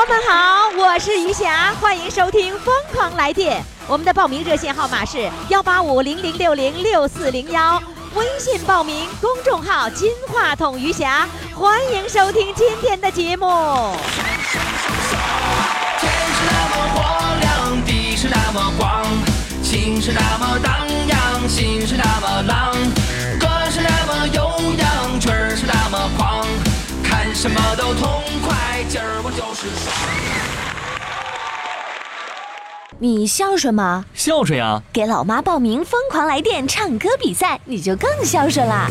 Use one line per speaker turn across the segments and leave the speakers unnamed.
宝宝们好，我是余霞，欢迎收听《疯狂来电》。我们的报名热线号码是幺八五零零六零六四零幺，微信报名，公众号“金话筒余霞”，欢迎收听今天的节目。
天是那么火亮，地是那么广，情是那么荡漾，心是那么浪，歌是那么悠，什么都痛快，今儿我就是爽。
你孝顺吗？
孝顺呀！
给老妈报名《疯狂来电》唱歌比赛，你就更孝顺啦！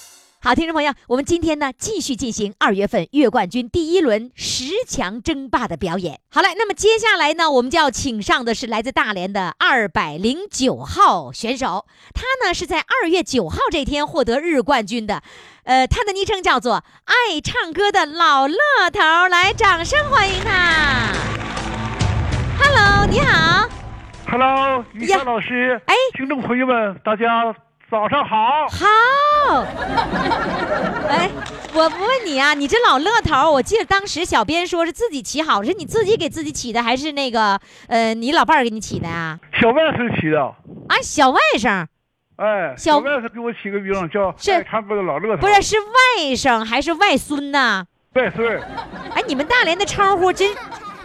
好，听众朋友，我们今天呢继续进行二月份月冠军第一轮十强争霸的表演。好嘞，那么接下来呢，我们就要请上的是来自大连的二百零九号选手，他呢是在二月九号这天获得日冠军的，呃，他的昵称叫做“爱唱歌的老乐头”，来，掌声欢迎他。Hello，你好。
Hello，于谦老师，
哎
听众朋友们，大家早上好。
好，哎，我不问你啊，你这老乐头，我记得当时小编说是自己起好，是你自己给自己起的，还是那个呃你老伴儿给你起的啊？
小外甥起的，
啊，小外甥
哎，
小
小外甥给我起个名叫
是
爱唱歌的老乐头，
不是是外甥还是外孙呐？
外孙，
哎，你们大连的称呼真，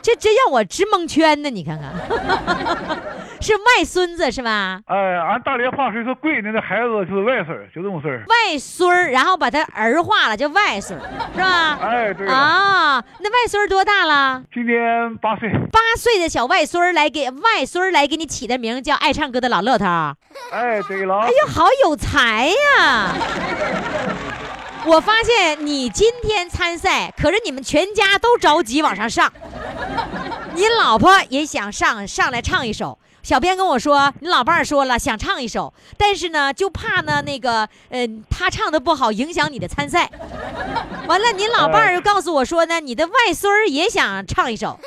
这真让我直蒙圈呢！你看看，是外孙子是吧？
哎，俺大连话是说闺女的孩子就是外孙儿，就这么事儿。
外孙儿，然后把他儿化了，叫外孙儿，是吧？
哎，对啊，
啊，那外孙儿多大了？
今年八岁，
八岁的小外孙儿来给外孙儿来给你起的名叫爱唱歌的老乐头。
哎，对了，
哎呦，好有才呀！我发现你今天参赛，可是你们全家都着急往上上，你老婆也想上上来唱一首。小编跟我说，你老伴儿说了想唱一首，但是呢，就怕呢那个，呃，他唱的不好影响你的参赛。完了，您老伴儿又告诉我说呢，你的外孙儿也想唱一首，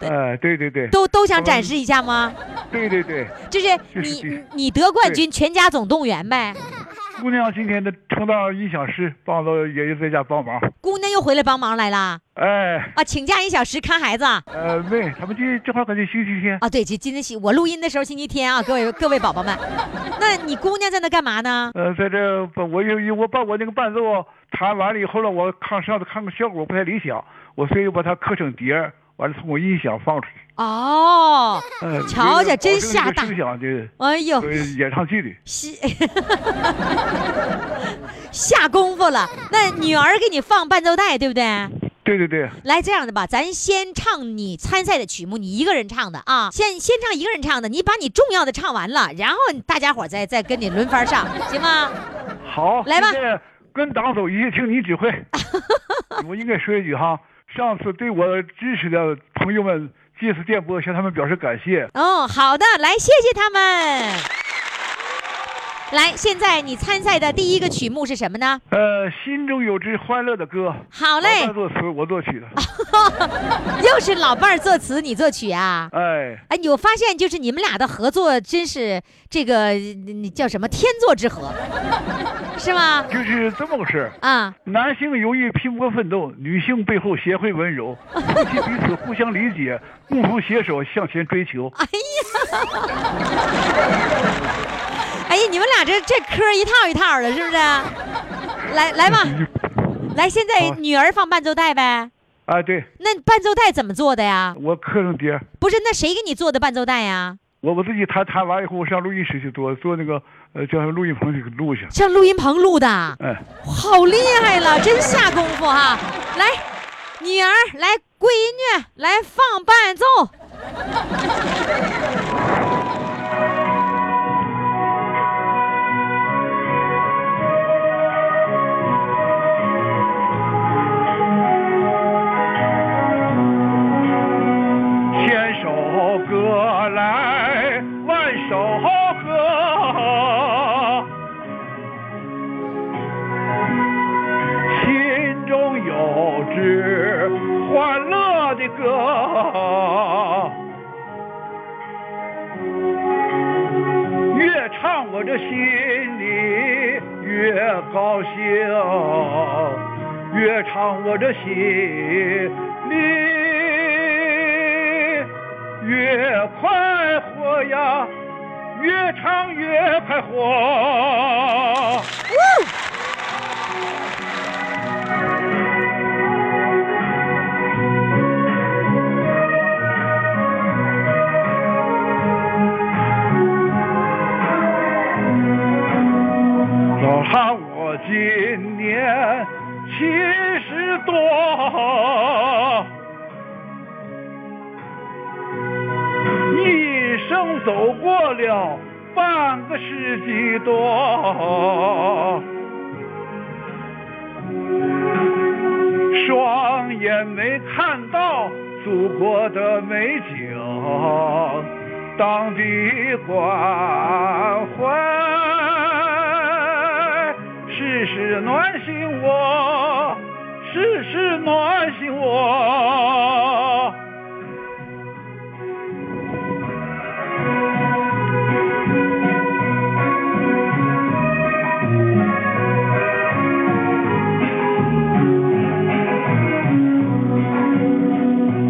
呃，对对对，
都都想展示一下吗？
对对对，
就是
就 是
你
对
你得冠军，全家总动员呗。
姑娘今天的充当音响师，帮着爷爷在家帮忙。
姑娘又回来帮忙来了
哎，
啊，请假一小时看孩子啊。
呃，没，他们今正好赶上星期天啊，
对，今今天星我录音的时候星期天啊，各位各位宝宝们，那你姑娘在那干嘛呢？
呃，在这把我有我把我那个伴奏弹完了以后呢，我看上次看个效果不太理想，我所以把它刻成碟儿，完了从我音响放出去。
哦，
呃，
瞧瞧真下大
声响的
哎呦
呃，演唱剧的。
下 下功夫了。那女儿给你放伴奏带，对不对？
对对对，
来这样的吧，咱先唱你参赛的曲目，你一个人唱的啊，先先唱一个人唱的，你把你重要的唱完了，然后大家伙再再跟你轮番上，行吗？
好，
来吧
跟党走，一切听你指挥。我应该说一句哈，上次对我支持的朋友们借此电波向他们表示感谢。
哦，好的，来，谢谢他们。来，现在你参赛的第一个曲目是什么呢？
呃，心中有支欢乐的歌，
好嘞
老伴，作词，我作曲的。
又是老伴儿作词，你作曲啊？
哎，
哎，我发现就是你们俩的合作真是这个你叫什么天作之合，是吗？
就是这么个事儿。
啊，
男性由于拼搏奋斗，女性背后贤惠温柔，夫妻彼此互相理解，共同携手向前追求。
哎呀，你们俩这这嗑一套一套的，是不是？来来吧，来，现在女儿放伴奏带呗。
啊，对，
那伴奏带怎么做的呀？
我刻上碟，
不是，那谁给你做的伴奏带呀？
我我自己弹弹完以后，我上录音室去做做那个呃叫录音棚去录去。
上录音棚录的，
哎，
好厉害了，真下功夫哈！来，女儿，来闺女，来放伴奏。
心里。越快活呀，越唱越快活。老汉我今年七十多。一生走过了半个世纪多，双眼没看到祖国的美景，当地关怀，时时暖心窝，时时暖心窝。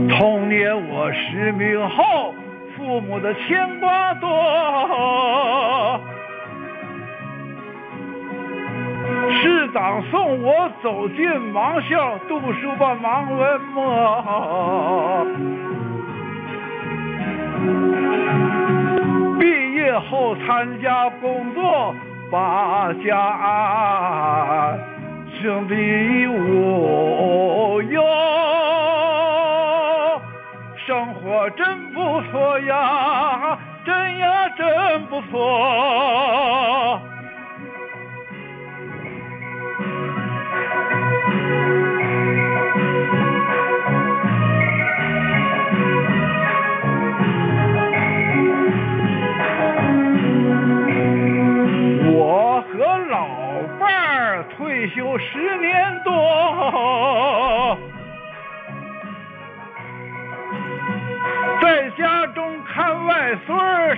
童年我失明后，父母的牵挂多。长送我走进盲校，读书把盲文摸。毕业后参加工作，把家安兄弟我哟。生活真不错呀，真呀真不错。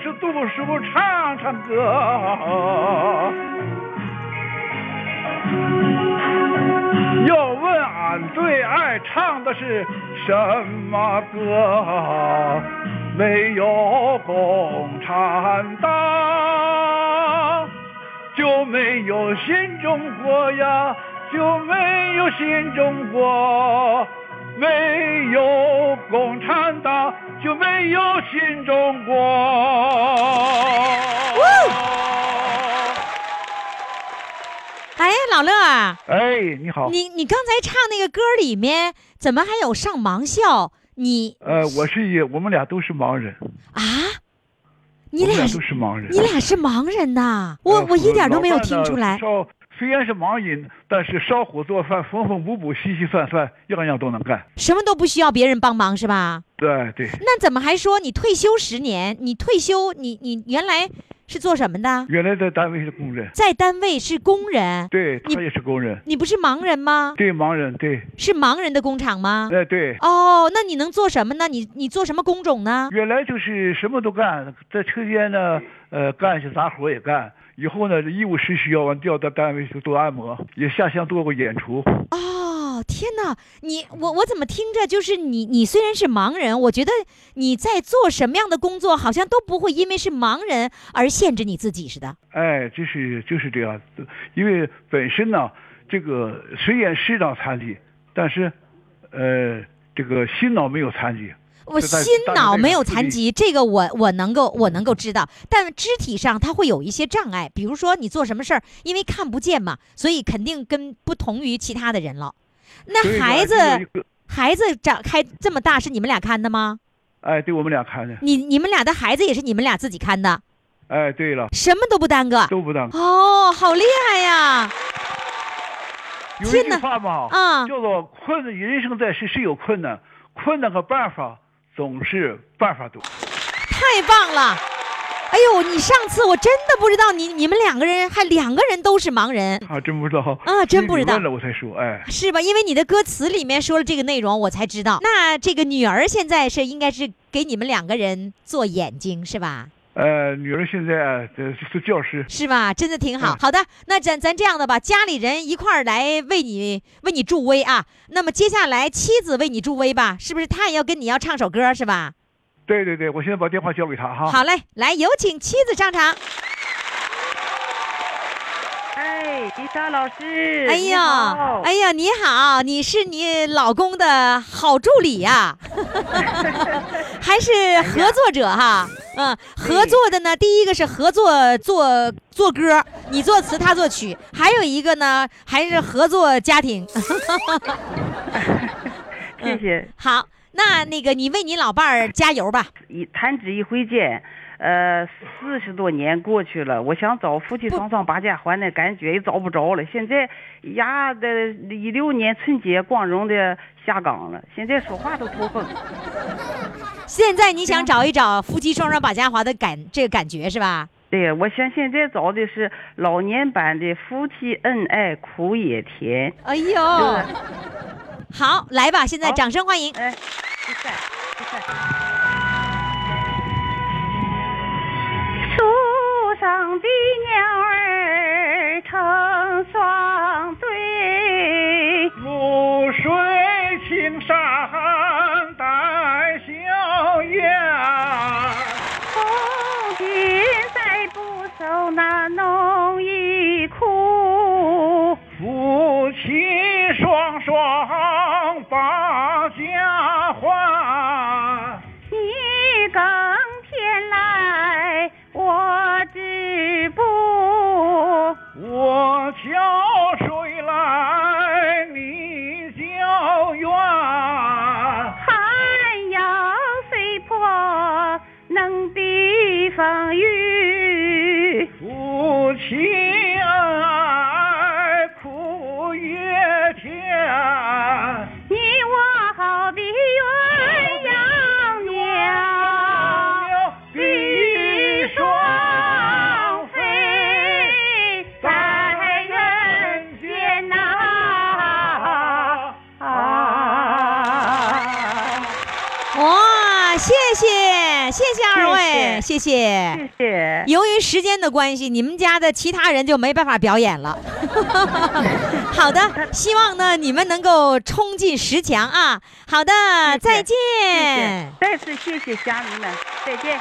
是读书唱唱歌。要问俺最爱唱的是什么歌？没有共产党，就没有新中国呀，就没有新中国。没有共产党，就没有新中国。
哎，老乐啊，
哎，你好，
你你刚才唱那个歌里面怎么还有上盲校？你
呃，我是一，我们俩都是盲人，
啊？你俩
都是盲人。
你俩是盲人呐？我
呃
我一点都没有听出来。
烧虽然是盲人，但是烧火做饭、缝缝补补、洗洗涮涮，样样都能干。
什么都不需要别人帮忙是吧？
对对，
那怎么还说你退休十年？你退休，你你原来是做什么的？
原来在单位是工人，
在单位是工人，
对他也是工人，
你不是盲人吗？
对盲人，对，
是盲人的工厂吗？
哎对。
哦，那你能做什么呢？你你做什么工种呢？
原来就是什么都干，在车间呢，呃，干些杂活也干。以后呢，医务室需要完调到单位去做按摩，也下乡做过演出。
哦，天哪！你我我怎么听着就是你你虽然是盲人，我觉得你在做什么样的工作，好像都不会因为是盲人而限制你自己似的。
哎，就是就是这样子，因为本身呢，这个虽然视障残疾，但是，呃，这个心脑没有残疾。
我心脑没有残疾，这个我我能够我能够知道，但肢体上它会有一些障碍，比如说你做什么事儿，因为看不见嘛，所以肯定跟不同于其他的人了。那孩子孩子长开这么大是你们俩看的吗？
哎，对我们俩看的，
你你们俩的孩子也是你们俩自己看的，
哎，对了，
什么都不耽搁。
都不耽搁。
哦，好厉害呀！
有一句话嘛，
啊
叫做困难，人生在世是有困难，困难和办法总是办法多。
太棒了！哎呦，你上次我真的不知道你你们两个人还两个人都是盲人，
啊，真不知道
啊真不知道
问了我才说，哎，
是吧？因为你的歌词里面说了这个内容，我才知道。那这个女儿现在是应该是给你们两个人做眼睛是吧？
呃，女儿现在呃是教师，
是吧？真的挺好。
嗯
好的，那咱咱这样的吧，家里人一块儿来为你为你助威啊。那么接下来妻子为你助威吧，是不是？她也要跟你要唱首歌是吧？
对对对，我现在把电话交给她哈。
好嘞，来有请妻子上场。
哎，丽莎老师，
哎呀，哎呀，你好，你是你老公的好助理呀、还是合作者哈？嗯，合作的呢，第一个是合作做做歌，你作词，他作曲，还有一个呢，还是合作家庭。
谢谢。
好，那那个你为你老伴儿加油吧。
一弹指一挥间，呃，四十多年过去了，我想找夫妻双双把家还的感觉也找不着了。现在呀的一六年春节光荣的下岗了，现在说话都头昏。
现在你想找一找夫妻双双把家还的感这个感觉是吧？
对，我想现在找的是老年版的夫妻恩爱苦也甜。
哎呦，好，来吧，现在掌声欢迎。
哎，第三，第三。树上的鸟儿成双对，
露水青山带笑颜，
红军再不受那农
谢，谢谢。
谢谢。
由于时间的关系，你们家的其他人就没办法表演了。好的，希望呢你们能够冲进十强啊！好的，再见。
再次谢谢家人们，再见。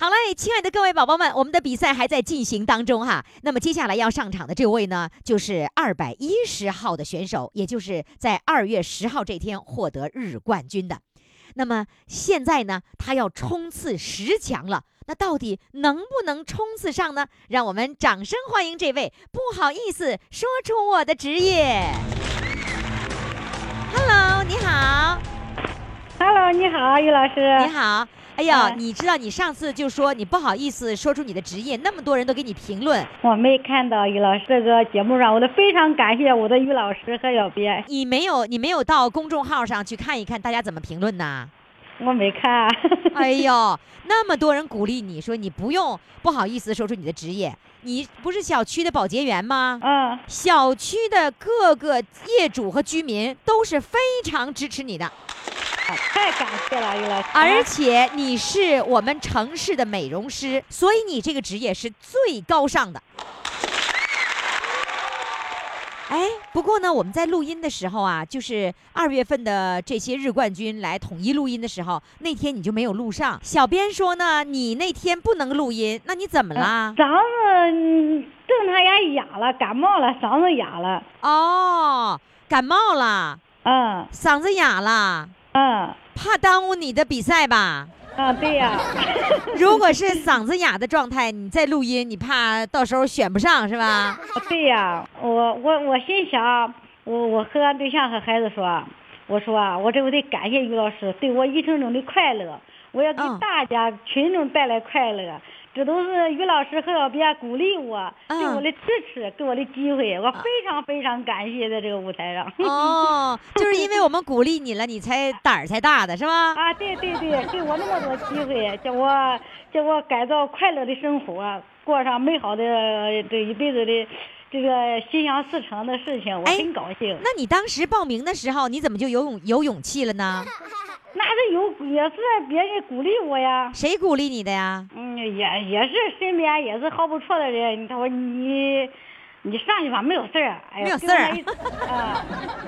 好嘞，亲爱的各位宝宝们，我们的比赛还在进行当中哈。那么接下来要上场的这位呢，就是二百一十号的选手，也就是在二月十号这天获得日冠军的。那么现在呢，他要冲刺十强了。那到底能不能冲刺上呢？让我们掌声欢迎这位不好意思说出我的职业。Hello，你好
，Hello，你好，于老师。
你好。哎呀，
嗯
你知道你上次就说你不好意思说出你的职业，那么多人都给你评论，
我没看到于老师这个节目上，我都非常感谢我的于老师和小编。
你没有你没有到公众号上去看一看大家怎么评论呐？
我没看。
哎呦，那么多人鼓励你说你不用不好意思说出你的职业，你不是小区的保洁员吗？
嗯，
小区的各个业主和居民都是非常支持你的。
太感谢了，于老师。
而且你是我们城市的美容师，所以你这个职业是最高尚的。哎，不过呢，我们在录音的时候啊，就是二月份的这些日冠军来统一录音的时候，那天你就没有录上。小编说呢，你那天不能录音，那你怎么了？
嗓子嗯正常也哑了，感冒了，嗓子哑了。
哦，感冒了，
嗯
嗓子哑了，
嗯
怕耽误你的比赛吧？
啊，对呀、
如果是嗓子哑的状态，你再录音，你怕到时候选不上是吧？
对呀、我我我心想，我我和俺对象和孩子说，我说啊，我这我得感谢于老师对我一生中的快乐，我要给
嗯
大家群众带来快乐。这都是于老师和小编鼓励我，对
嗯
我的支持，给我的机会，我非常非常感谢在这个舞台上。
哦，就是因为我们鼓励你了，你才胆儿才大的是吧？
啊，对对对，给我那么多机会，叫我叫我改造快乐的生活，过上美好的这一辈子的这个心想事成的事情，我
哎
很高兴。
那你当时报名的时候，你怎么就有勇有勇气了呢？
那是有也是别人鼓励我呀，
谁鼓励你的呀？
嗯，也也是身边也是好不错的人，他说你你上去吧，没有事儿，哎，
没有事儿啊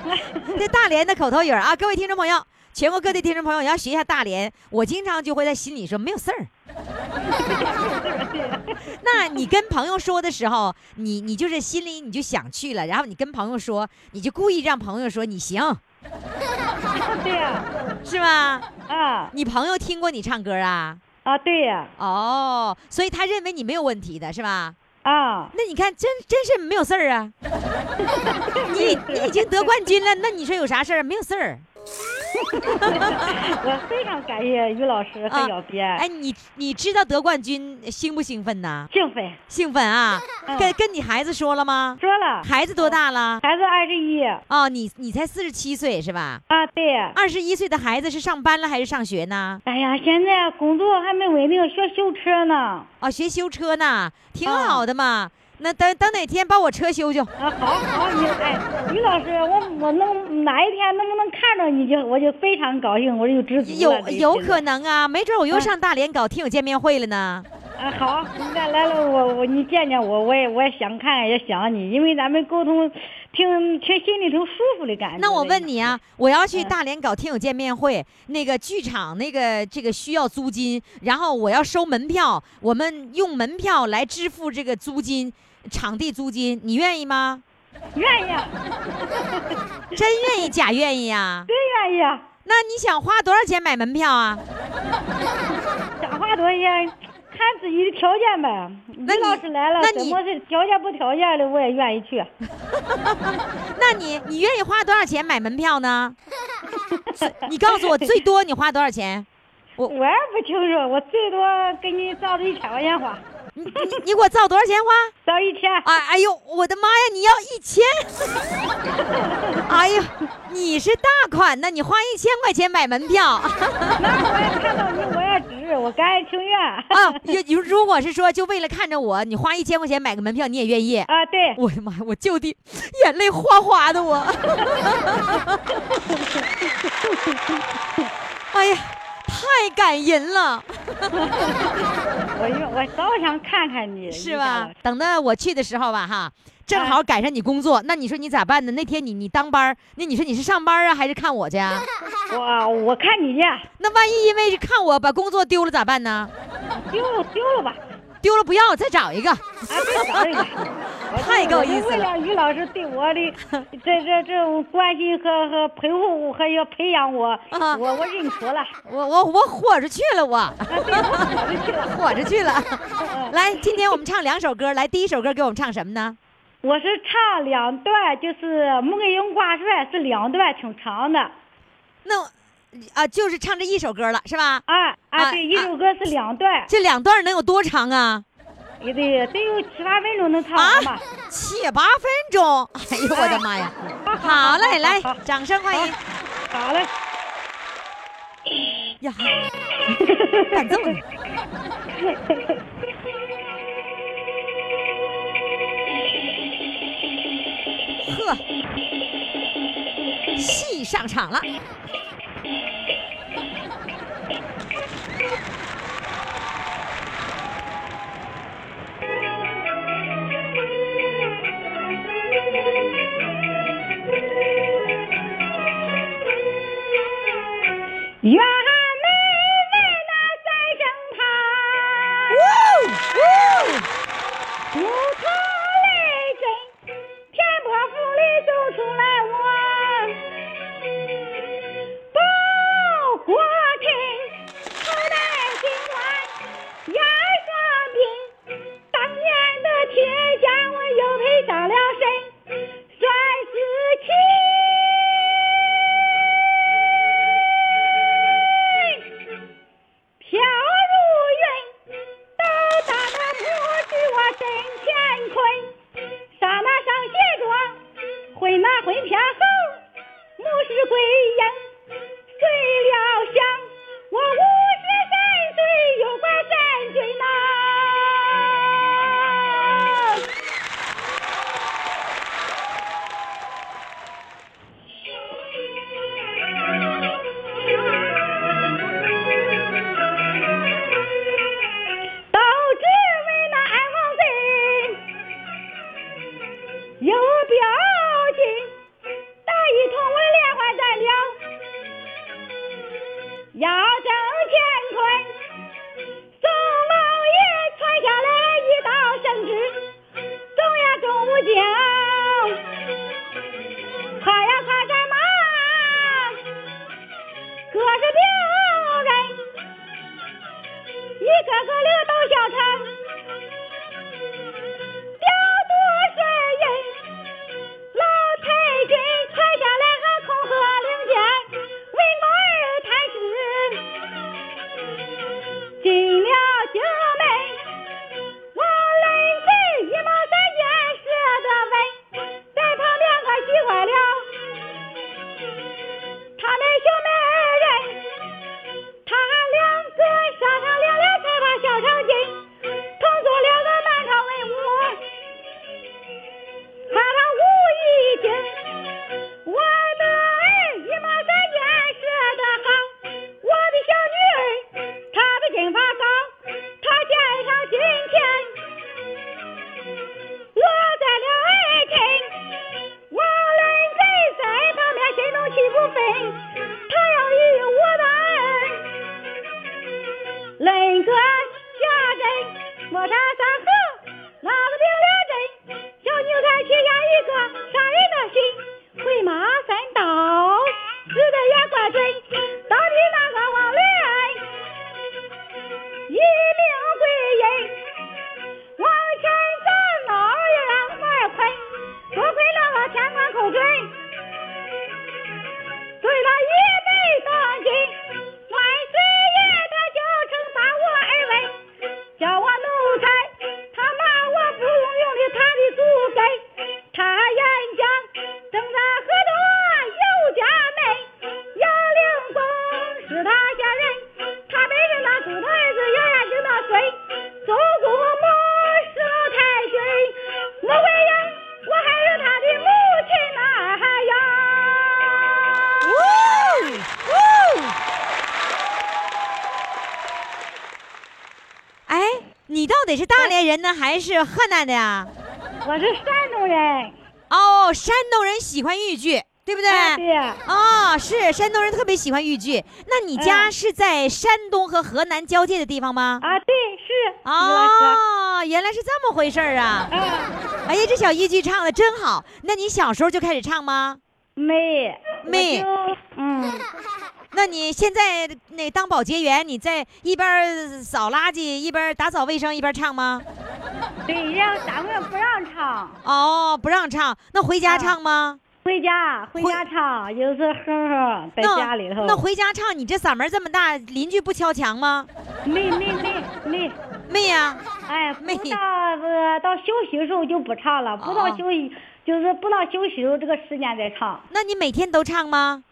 这大连的口头语啊，各位听众朋友，全国各地听众朋友也要学一下大连。我经常就会在心里说没有事儿。那你跟朋友说的时候，你你就是心里你就想去了，然后你跟朋友说，你就故意让朋友说你行，
对呀，
是吗？
啊
你朋友听过你唱歌啊？
啊对呀，
哦，所以他认为你没有问题的是吧？
啊，
那你看，真真是没有事儿啊！你你已经得冠军了，那你说有啥事儿？没有事儿。
我非常感谢于老师和
啊
小编，
哎，你你知道得冠军兴不兴奋呐？
兴奋，
兴奋啊！
嗯
跟跟你孩子说了吗？
说了，
孩子多大了？
孩子二十一，
哦，你你才四十七岁是吧？
啊对。
二十一岁的孩子是上班了还是上学呢？
哎呀，现在工作还没稳定，学修车呢。
哦，学修车呢，挺
啊
好的嘛。那等等哪天把我车修修。
啊，好好，你哎，于老师，我我能哪一天能不能看着你就我就非常高兴，我就知足了。
有有可
能
能啊，没准我又
啊
上大连搞听友见面会了呢。
啊，好，你再来了，我我你见见我，我也我也想看看，也想你，因为咱们沟通，挺挺心里头舒服的感觉。
那我问你啊，我要去
嗯
大连搞听友见面会，那个剧场那个这个需要租金，然后我要收门票，我们用门票来支付这个租金，场地租金，你愿意吗？
愿意啊，
真愿意假愿意呀？
真愿意啊，
那你想花多少钱买门票啊？
想花多少钱，看自己的条件呗。于
那你
老师来了，
那你
怎么是条件不条件的，我也愿意去。
那你你愿意花多少钱买门票呢？你告诉我最多你花多少钱？
我我也不清楚，我最多给你照着一千块钱花，
你给我造多少钱花？
造一千。
哎哎呦，我的妈呀！你要一千？哎呀，你是大款呢！你花一千块钱买门票
那我也看到你，我也值，我甘愿情愿。
啊？如如果是说就为了看着我，你花一千块钱买个门票，你也愿意？
啊，对，
我的妈呀！我就地眼泪哗哗的我。哎呀，太感人了，
我早想看看你，
是吧？等到我去的时候吧，哈，正好赶上你工作，那你说你咋办呢？那天你你当班儿，那你说你是上班啊，还是看我去啊？
我我看你去，
那万一因为是看我把工作丢了咋办呢？
丢了丢了吧，
丢了不要，再找一个。
啊，再找一个。
太够意思
为
了
了于老师对我的 这这这种关心和和陪护还要培养我，
啊
我我认错了。
我我我豁出去了，我
啊，对，我跑着去了。
豁出去了。来，今天我们唱两首歌，来，第一首歌给我们唱什么呢？
我是唱两段，就是《穆桂英挂帅》是两段，挺长的。
那啊，就是唱这一首歌了，是吧？
啊
啊
啊，对，一首歌是两段，
这两段能有多长啊？
也得得有七八分钟能唱完吧。
七八分钟。哎呦我的妈呀！好嘞，来，掌声欢迎
好嘞，
呀！伴奏呢？呵，戏上场了。
愿底是
大连人呢，还是河南的呀？
我是山东人，
哦，山东人喜欢豫剧，对不对？
哎对，
哦，是山东人特别喜欢豫剧。那你家
嗯
是在山东和河南交界的地方吗？
啊对是，
哦，原来是这么回事儿啊！
嗯，
哎呀，这小豫剧唱的真好。那你小时候就开始唱吗？
没
没
嗯，
那你现在那当保洁员，你在一边扫垃圾，一边打扫卫生，一边唱吗？
对，让单位不让唱，
哦，不让唱，那回家
啊
唱吗？
回家回家唱，有时候哼哼在家里头，
那回家唱，你这嗓门这么大，邻居不敲墙吗？
没没没没，
没呀、
哎，
没
到呃到休息的时候就不唱了，不到
哦
休息就是不到休息的时候这个时间再唱，
那你每天都唱吗？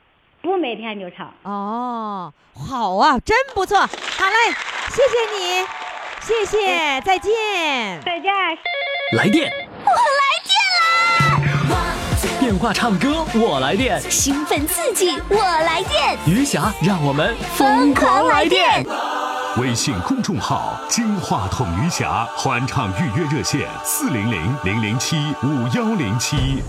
不每天就唱。
哦，好啊，真不错。好嘞，谢谢你，谢谢，再见。
再见。
来电，我来电啦！电话唱歌，我来电。
兴奋刺激，我来电，
余霞，让我们疯狂来电！
微信公众号“金话筒余霞”欢唱预约热线：四零零零零七五幺零七。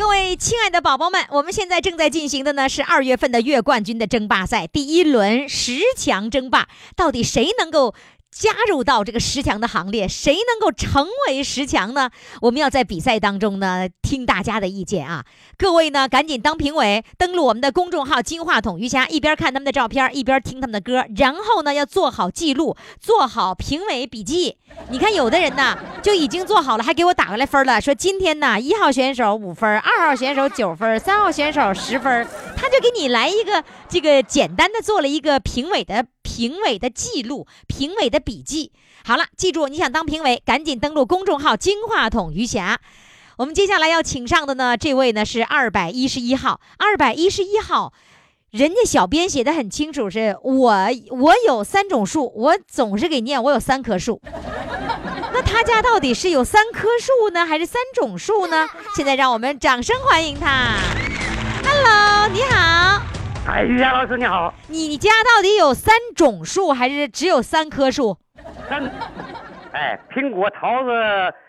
各位亲爱的宝宝们，我们现在正在进行的呢是二月份的月冠军的争霸赛第一轮十强争霸，到底谁能够？加入到这个十强的行列，谁能够成为十强呢？我们要在比赛当中呢听大家的意见啊！各位呢赶紧当评委，登录我们的公众号“金话筒瑜伽”，一边看他们的照片，一边听他们的歌，然后呢要做好记录，做好评委笔记。你看有的人呢就已经做好了，还给我打过来分了，说今天呢一号选手五分，二号选手九分，三号选手十分，他就给你来一个这个简单的做了一个评委的。评委的记录，评委的笔记。好了，记住，你想当评委，赶紧登录公众号“金话筒余霞”。我们接下来要请上的呢，这位呢是二百一十一号，二百一十一号，人家小编写的很清楚，是我我有三种树，我总是给念我有三棵树。那他家到底是有三棵树呢，还是三种树呢？现在让我们掌声欢迎他。Hello，你好。
哎，于霞老师你好，
你家到底有三种树还是只有三棵树？
三，哎，苹果、桃子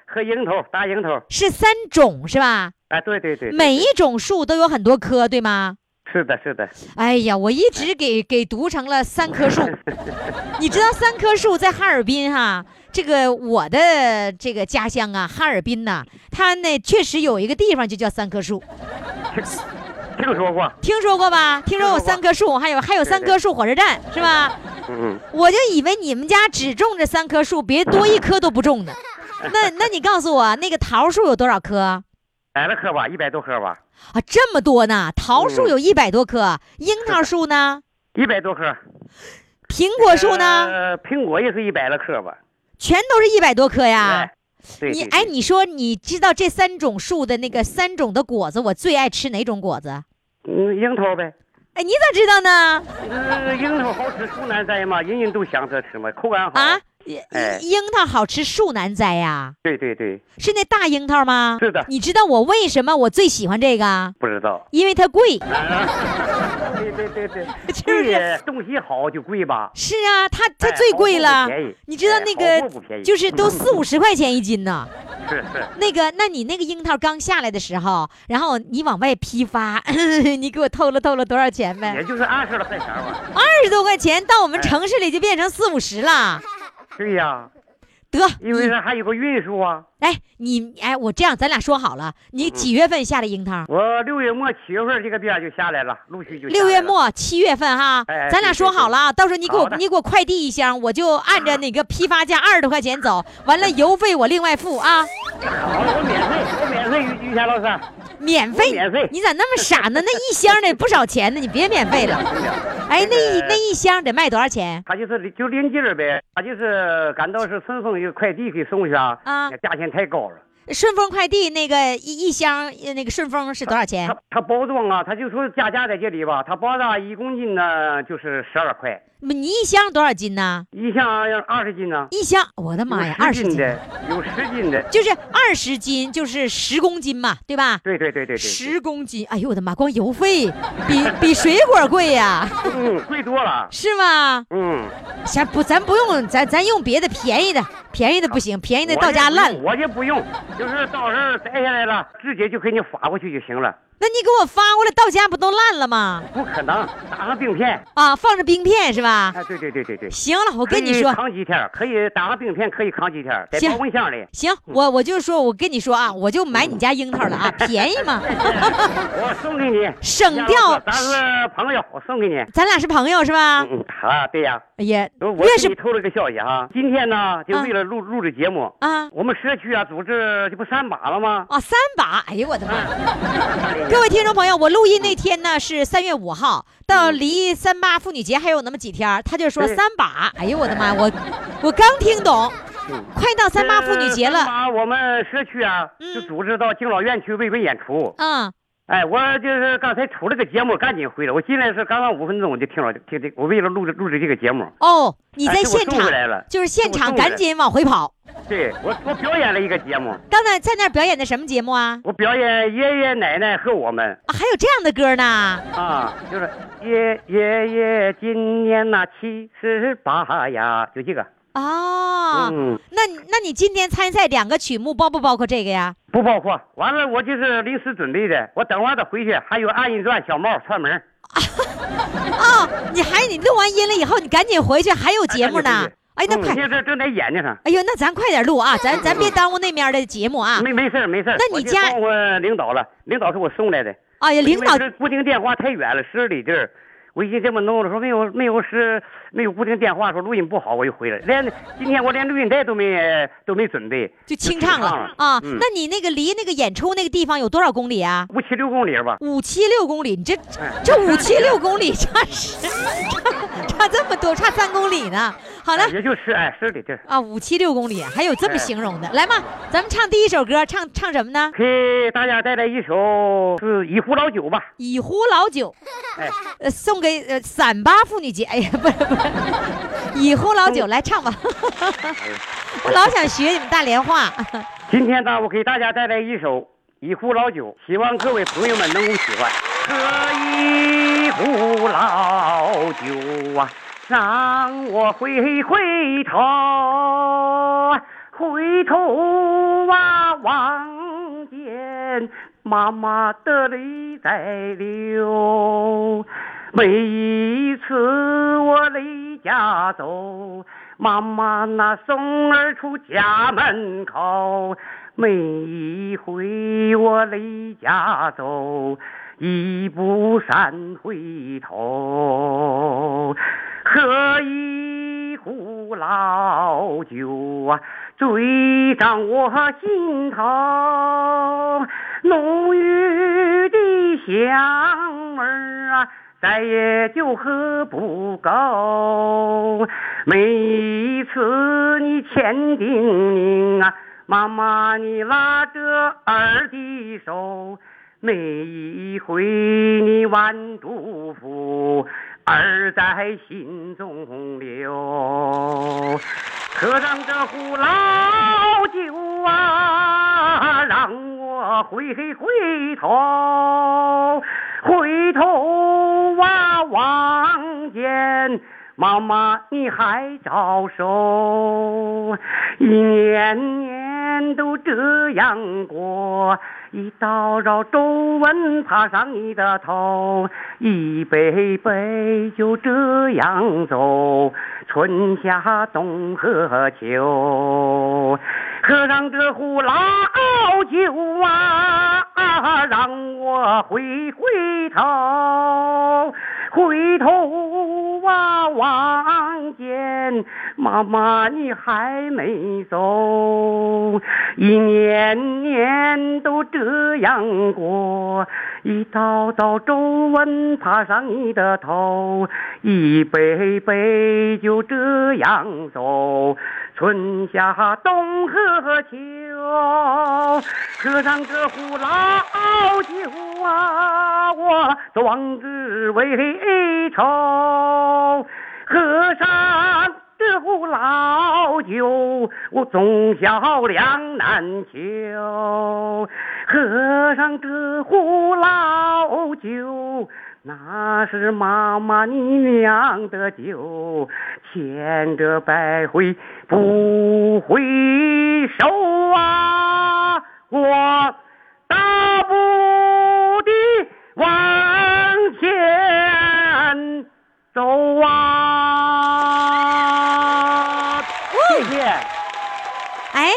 和樱桃，大樱桃
是三种是吧？
哎，对对对，
每一种树都有很多棵，对吗？
是的，是的。
哎呀，我一直给给读成了三棵树。你知道三棵树在哈尔滨哈？这个我的这个家乡啊，哈尔滨呐，它那确实有一个地方就叫三棵树。
听说过，
听说过吧？听说有三棵树，还有还有三棵树火车站，是吧？嗯，我就以为你们家只种这三棵树，别多一棵都不种的。那那你告诉我，那个桃树有多少棵？
百来棵吧，一百多棵吧。
啊，这么多呢！桃树有一百多棵，樱桃树呢？
一百多棵。
苹果树呢？
呃，苹果也是一百来棵吧。
全都是一百多棵呀。
你
哎，你说你知道这三种树的那个三种的果子，我最爱吃哪种果子？
嗯，樱桃呗。
哎，你咋知道呢？
呃，樱桃好吃，树难栽嘛，人人都想着吃嘛，口感好。
啊，樱桃好吃，树难栽呀。
对对对。
是那大樱桃吗？
是的。
你知道我为什么我最喜欢这个？
不知道。
因为它贵。
对对对对，贵东西好就贵吧？
是啊，它它最贵了。你知道那个就是都 四五十块钱一斤呢。
是是，
那个，那你那个樱桃刚下来的时候，然后你往外批发，你给我透了透了多少钱呗？
也就是二十多块钱吧。
二十多块钱到我们城市里就变成四五十了。
对呀。
得，
因为咱还有个运输啊。
哎，你哎，我这样，咱俩说好了，你几月份下的樱桃？
我六月末七月份这个边就下来了，陆续就。
六月末七月份哈，咱俩说好了，到时候你给我你给我快递一箱，我就按着那个批发价二十多块钱走，完了 邮费我另外付啊。
好，我免费，我免费，于于霞老师。
免费，
免费，
你咋那么傻呢？那一箱得不少钱呢，你别免费了。哎，那一那一箱得卖多少钱？
他就是就拎劲儿呗，他就是赶到是顺丰一个快递给送下啊，价钱太高了。
顺丰快递那个一一箱那个顺丰是多少钱？
他他包装啊，他就说加价在这里吧，他包装一公斤呢就是十二块。
你一箱多少斤呢？
一箱要二十斤呢。
一箱，我的妈呀，二十
斤的，有十斤的，
就是二十斤，就是十公斤嘛，对吧？
对对对对对。
十公斤，哎呦我的妈，光邮费比 比水果贵呀。
嗯，贵多了。
是吗？
嗯。
咱不，咱不用，咱咱用别的便宜的，便宜的不行，便宜的到家烂。
我就不用，就是到时候摘下来了，直接就给你发过去就行了。
那你给我发过来，到家不都烂了吗？
不可能，打上冰片
啊，放着冰片是吧？
啊，对对对对对。
行了，我跟你说，
扛几天可以打上冰片，可以扛几天，在保温箱里。
行，我我就说，我跟你说啊，我就买你家樱桃了啊，便宜嘛。
我送给你，
省掉。
咱是朋友，我送给你。
咱俩是朋友是吧？
嗯啊，对呀。
哎呀，
我给你透了个消息哈，今天呢，就为了录录这节目啊，我们社区啊组织这不三把了吗？
啊，三把！哎呦我的妈！各位听众朋友，我。录音那天呢是三月五号，到离三八妇女节还有那么几天，他就说三把。哎呦我的妈，我我刚听懂，快到三八妇女节了。
我们社区啊，就组织到敬老院去慰问演出。
嗯，
哎，我就是刚才出了个节目，赶紧回来。我进来是刚刚五分钟，我就听了听这，我为了录制录制这个节目。
哦，你在现场，就是现场赶紧往回跑。
对我，我表演了一个节目。
刚才在那儿表演的什么节目啊？
我表演爷爷奶奶和我们。
啊，还有这样的歌呢？
啊，就是爷爷爷今年那七十八呀，就这个。
哦，
嗯，
那那你今天参赛两个曲目包不包括这个呀？
不包括。完了，我就是临时准备的。我等会儿再回去，还有《二人转》小帽串门。
啊，你还你录完音了以后，你赶紧回去，还有节目呢。哎，那快，
现在正在演呢。
哎呦，那咱快点录啊，咱咱别耽误那边的节目啊。
没没事没事
那你家
我领导了，领导是我送来的。
哎呀，领导
固定电话太远了，十里地儿。微信这么弄了，说没有没有是没有固定电话，说录音不好，我就回来。连今天我连录音带都没都没准备，
就清唱了啊。那你那个离那个演出那个地方有多少公里啊？
五七六公里吧。
五七六公里，你这这五七六公里 差十差这么多，差三公里呢。好了，
也就是哎十里地
啊，五七六公里，还有这么形容的？来嘛，咱们唱第一首歌，唱唱什么呢？
给大家带来一首是一壶老酒吧。
一壶老酒，
哎，
呃，送给呃三八妇女节。哎呀，不是不是，一壶老酒，来唱吧。我老想学你们大连话。
今天呢，我给大家带来一首一壶老酒，希望各位朋友们能够喜欢。喝一壶老酒啊。让我回回头，回头啊，望见妈妈的泪在流。每一次我离家走，妈妈那送儿出家门口。每一回我离家走，一步三回头。喝一壶老酒啊，醉上我心头，浓郁的香味儿啊，再也就喝不够。每一次你千叮咛啊，妈妈你拉着儿的手，每一回你晚祝福。儿在心中留，喝上这壶老酒啊，让我回回头，回头啊，望见妈妈你还早熟，一年年都这样过。一道道皱纹爬上你的头，一杯杯就这样走，春夏冬和秋，喝上这壶老酒啊，让我回回头，回头啊望见妈妈你还没走，一年年都这。样过，一道道皱纹爬上你的头，一杯杯就这样走，春夏冬和秋，喝上这壶老酒啊，我壮志未酬，喝上。这壶老酒，我忠孝两难求。喝上这壶老酒，那是妈妈你酿的酒，千折百回不回首啊！我大步地往前走啊！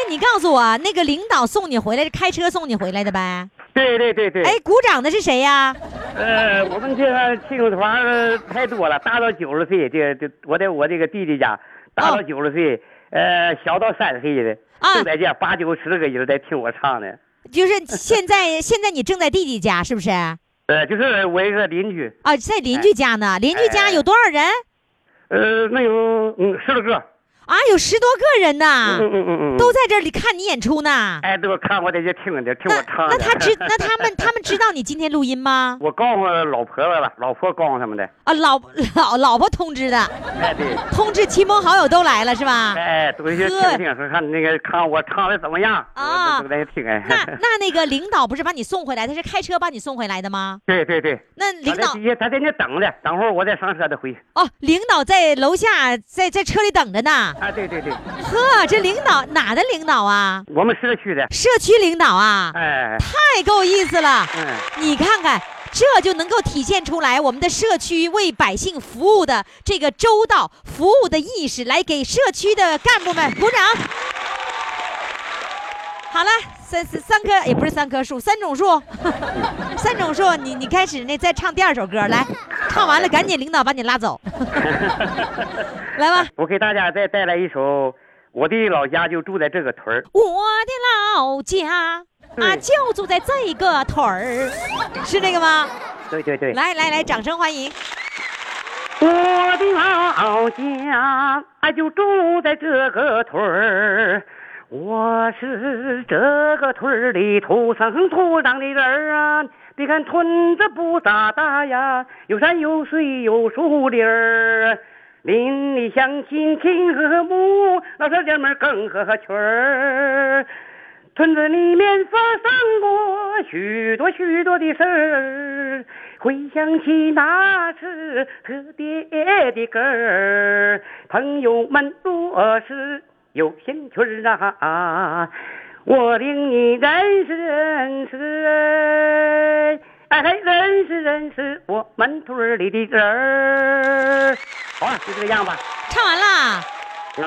你告诉我，那个领导送你回来，是开车送你回来的呗？
对对对对。
哎，鼓掌的是谁呀？
呃，我们这个亲友团太多了，大到九十岁，这这我在我这个弟弟家，大到九十岁，呃，小到三十岁的，都在这八九十个人在听我唱呢。
就是现在，现在你正在弟弟家，是不是？
呃，就是我一个邻居。
啊，在邻居家呢。邻居家有多少人？
呃，那有嗯十来个。
啊，有十多个人
呢，嗯嗯嗯嗯，
都在这里看你演出呢。
哎，都看我在这听着，听我唱。
那他知，那他们他们知道你今天录音吗？
我告诉老婆了，老婆告诉他们的。
啊，老 老老婆通知的。
哎，对。
通知亲朋好友都来了是吧？
哎，都去听听，说看那个看我唱的怎么样啊？都在听哎。
那那那个领导不是把你送回来，他是开车把你送回来的吗？
对对对。
那领导
他在那等着，等会儿我再上车再回。
哦，领导在楼下，在在车里等着呢。
啊，对对对，
呵，这领导哪的领导啊？
我们社区的，
社区领导啊，
哎，
太够意思了。
嗯，
你看看，这就能够体现出来我们的社区为百姓服务的这个周到服务的意识，来给社区的干部们鼓掌。好了，三三三棵也不是三棵树，三种树，三种树，你你开始那再唱第二首歌来，唱完了赶紧领导把你拉走，来吧。
我给大家再带来一首，我的老家就住在这个屯儿。
我的老家啊，就住在这个屯儿，是这个吗？
对对对，
来来来，掌声欢迎。
我的老家啊，就住在这个屯儿。我是这个屯儿里土生土长的人啊！别看屯子不咋大呀，有山有水有树林儿，邻里乡亲挺和睦，老少爷们更合群儿。屯子里面发生过许多许多的事儿，回想起那是特别的歌儿。朋友们若是有兴趣儿啊，我领你认识认识，哎，认识认识我们屯儿里的人儿。好了，就这个样吧。
唱完了。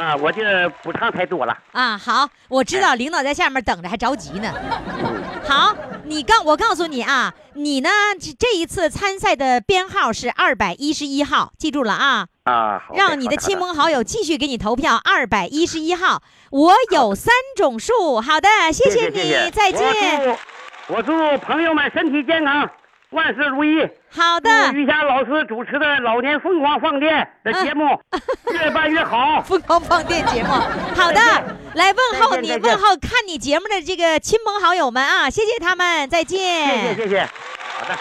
啊，我就不唱太多了。
啊，好，我知道领导在下面等着，还着急呢。好，你告我告诉你啊，你呢这这一次参赛的编号是二百一十一号，记住了啊。
啊，
让你的亲朋好友继续给你投票，二百一十一号。我有三种树，好的，谢
谢
你，
谢
再见。
我祝朋友们身体健康，万事如意。
好的，
祝于霞老师主持的《老年疯狂放电》的节目 越办越好。
疯狂放电节目，好的，来问候你，问候看你节目的这个亲朋好友们啊，谢谢他们，再见。
谢谢谢谢，好的。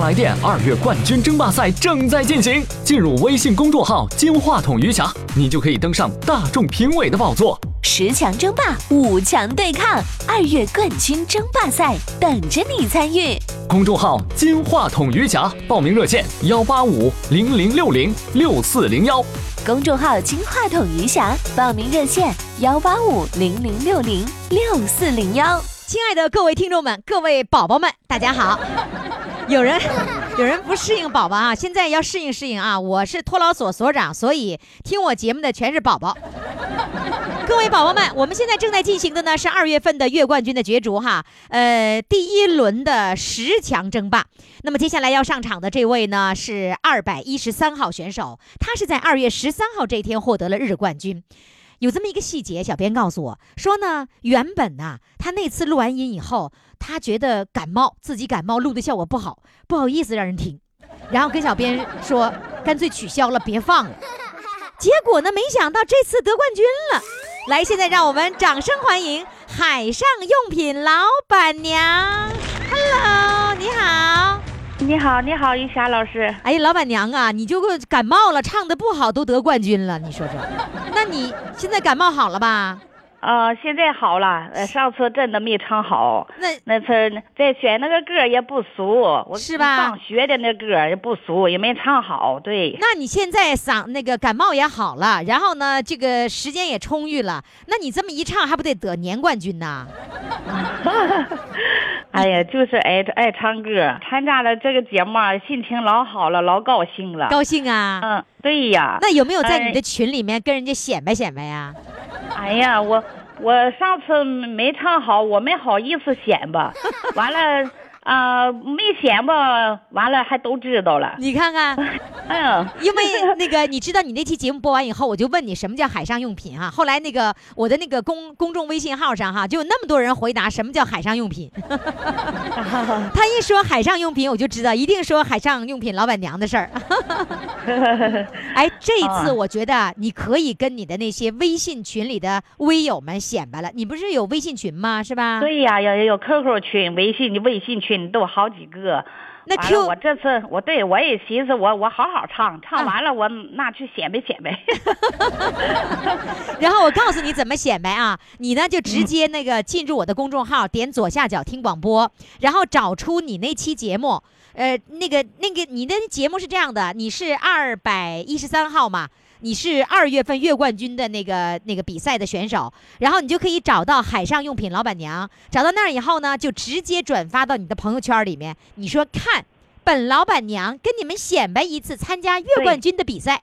来电二月冠军争霸赛正在进行，进入微信公众号“金话筒余霞”，你就可以登上大众评委的宝座。
十强争霸，五强对抗，二月冠军争霸赛等着你参与。
公众号“金话筒余霞”，报名热线：幺八五零零六零六四零幺。
公众号“金话筒余霞”，报名热线：幺八五零零六零六四零幺。
亲爱的各位听众们，各位宝宝们，大家好。有人有人不适应宝宝啊，现在要适应适应啊！我是托老所所长，所以听我节目的全是宝宝。各位宝宝们，我们现在正在进行的呢是二月份的月冠军的角逐哈，呃，第一轮的十强争霸。那么接下来要上场的这位呢是二百一十三号选手，他是在二月十三号这一天获得了日冠军。有这么一个细节，小编告诉我说呢，原本呐、他那次录完音以后，他觉得感冒，自己感冒录的效果不好，不好意思让人听，然后跟小编说，干脆取消了，别放了。结果呢，没想到这次得冠军了。来，现在让我们掌声欢迎海上用品老板娘。Hello，你好。
你好，你好，玉霞老师。
哎，老板娘啊，你就个感冒了，唱的不好都得冠军了，你说说，那你现在感冒好了吧？
呃，现在好了，呃，上次真的没唱好，
那
那次再选那个歌也不俗，我
是吧
上学的那歌也不俗，也没唱好，对。
那你现在嗓那个感冒也好了，然后呢，这个时间也充裕了，那你这么一唱，还不得得年冠军呐？
哎呀，就是爱爱唱歌，参加了这个节目啊，心情老好了，老高兴了。
高兴啊！
嗯，对呀。
那有没有在你的
哎
群里面跟人家显摆显摆呀？
哎呀，我我上次没唱好，我没好意思显吧，完了啊、没显吧，完了还都知道了。
你看看，
哎呀，
因为那个你知道，你那期节目播完以后，我就问你什么叫海上用品哈、后来那个我的那个公公众微信号上哈、就有那么多人回答什么叫海上用品。他一说海上用品，我就知道一定说海上用品老板娘的事儿。哎，这一次
啊
我觉得你可以跟你的那些微信群里的微友们显摆了。你不是有微信群吗？是吧？
对呀，有有 QQ 群、微信微信群群都好几个。
那
完了
Q
我这次我对我也寻思我我好好唱，唱完了我那去显摆 显摆。
然后我告诉你怎么显摆啊，你呢就直接那个进入我的公众号，点左下角听广播，然后找出你那期节目。呃，那个那个你的节目是这样的，你是二百一十三号嘛？你是二月份月冠军的那个那个比赛的选手，然后你就可以找到海上用品老板娘，找到那儿以后呢，就直接转发到你的朋友圈里面。你说看，本老板娘跟你们显摆一次参加月冠军的比赛。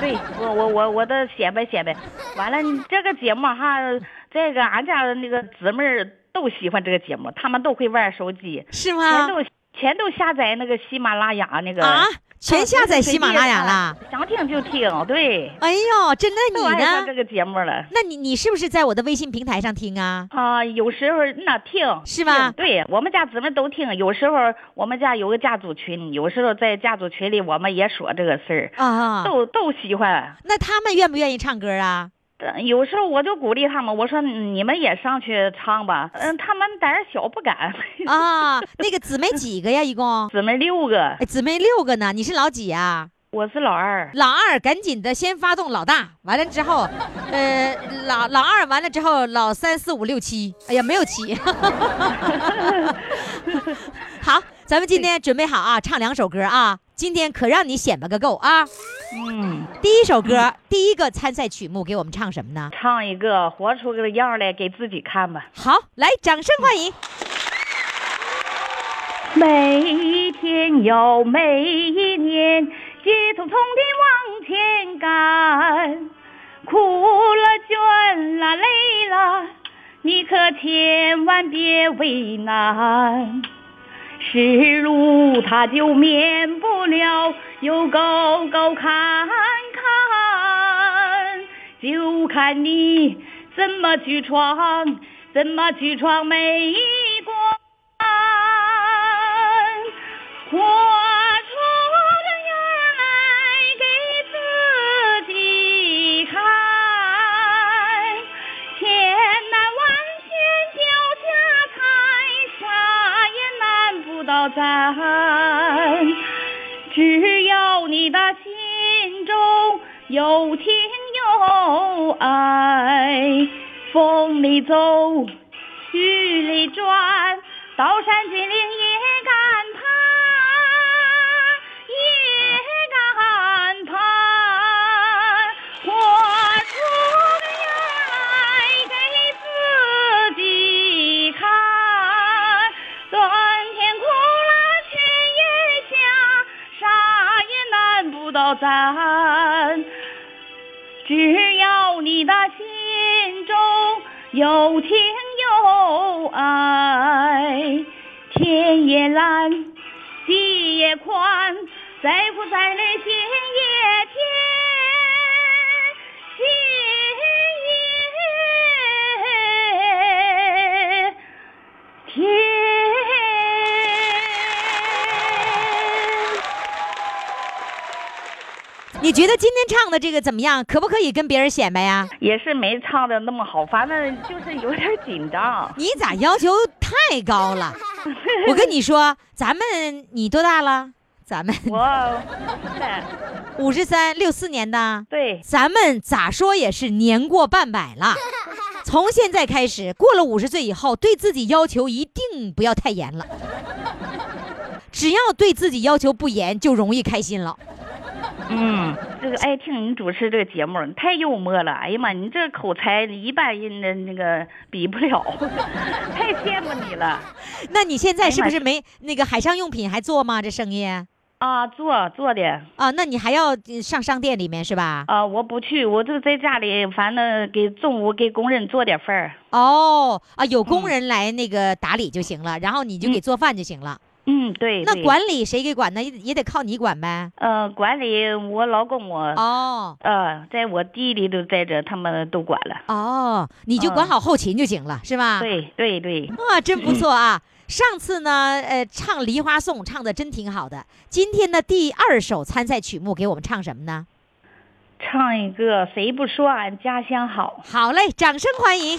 对我我我我的显摆显摆，完了你这个节目哈，这个俺家的那个姊妹儿都喜欢这个节目，他们都会玩手机，
是吗？
全都全都下载那个喜马拉雅那个
啊，全下载喜马拉雅了！
想听就听，对，
哎呦，真的你呢？
上这个节目了。
那你你是不是在我的微信平台上听啊？
啊、有时候那听
是吧
对我们家姊妹都听，有时候我们家有个家族群，有时候在家族群里我们也说这个事儿，
啊，
都都喜欢。
那他们愿不愿意唱歌啊？
呃有时候我就鼓励他们，我说你们也上去唱吧。嗯，他们胆儿小不敢。
啊，那个姊妹几个呀？一共？
姊妹六个，
哎，姊妹六个呢。你是老几呀？
我是老二。
老二，赶紧的先发动老大，完了之后，呃，老老二完了之后，老三四五六七，哎呀，没有七。好，咱们今天准备好啊，唱两首歌啊，今天可让你显摆个够啊。
嗯，
第一首歌，第一个参赛曲目给我们唱什么呢？
唱一个活出个样来给自己看吧。
好，来，掌声欢迎。
每一天又每一年，急匆匆地往前赶，苦了、倦了、累了，你可千万别为难。是路他就免不了有沟沟坎坎，就看你怎么去闯，怎么去闯每一关。赞。只要你的心中有情有爱，风里走，雨里转，刀山剑岭也敢你
觉得今天唱的这个怎么样？可不可以跟别人显摆呀？
也是没唱的那么好，反正就是有点紧张。
你咋要求太高了？我跟你说，咱们你多大了？咱们
我，
五十三，六四年的。
对，
咱们咋说也是年过半百了。从现在开始，过了五十岁以后，对自己要求一定不要太严了。只要对自己要求不严，就容易开心了。
嗯，这个爱听你主持这个节目，你太幽默了。哎呀妈，你这口才一般人的那个比不了，太羡慕你了。
那你现在是不是没那个海上用品还做吗？这生意？
啊，做做的
啊，那你还要呃上商店里面是吧？
啊，我不去，我就在家里，反正给中午给工人做点饭儿。
哦啊，有工人来那个打理就行了，然后你就给做饭就行了。
嗯，对。对
那管理谁给管呢？也也得靠你管呗。
呃，管理我老公我
哦，
呃，在我弟弟都在这，他们都管了。
哦，你就管好后勤就行了，是吧？。
对对对，
哇，真不错啊！上次呢，呃，唱《梨花颂》唱的真挺好的。今天的第二首参赛曲目给我们唱什么呢？
唱一个谁不说俺家乡好？
好嘞，掌声欢迎！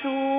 果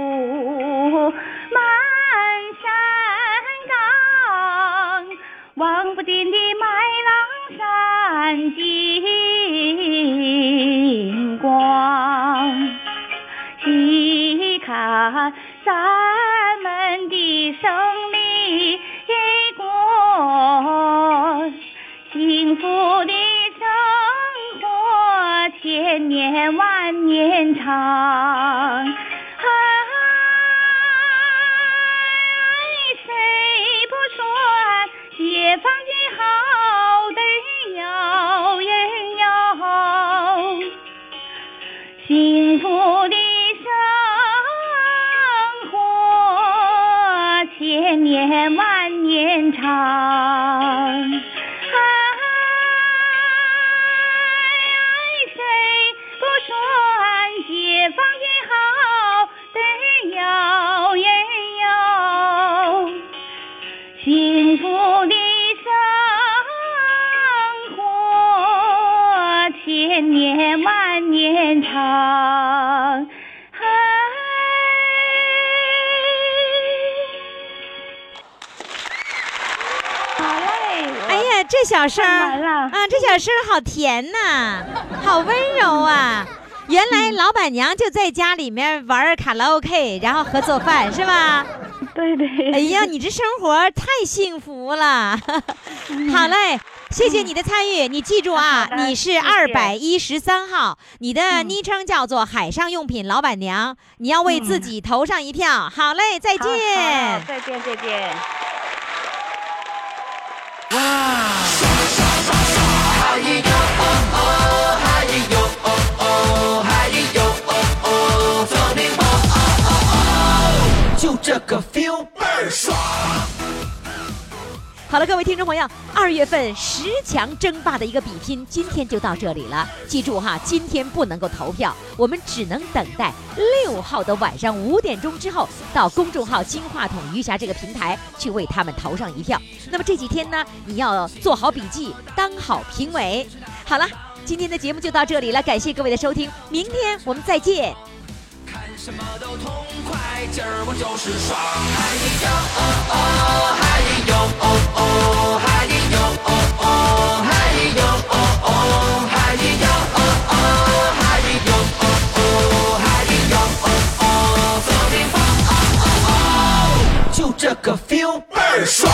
小声啊，这小声儿好甜呐，好温柔啊。原来老板娘就在家里面玩卡拉 OK，然后和做饭是吧？
对对。
哎呀，你这生活太幸福了。好嘞，谢谢你的参与，你记住啊，你是二百一十三号，你的昵称叫做海上用品老板娘，你要为自己投上一票。好嘞，再见。
再见再见。
就这个 feel 倍儿爽。
好了，各位听众朋友，二月份十强争霸的一个比拼，今天就到这里了。记住哈，今天不能够投票，我们只能等待六号的晚上五点钟之后，到公众号“金话筒余霞”这个平台去为他们投上一票。那么这几天呢，你要做好笔记，当好评委。好了，今天的节目就到这里了，感谢各位的收听，明天我们再见。
看什么都痛快，今儿我就是爽。嗨哟哦哦，嗨哟哦哦，嗨哟哦哦，嗨哟哦哦，嗨哟哦哦，嗨哟哦哦，嗨哟哦哦，走你风哦哦哦，就这个 feel 倍儿爽。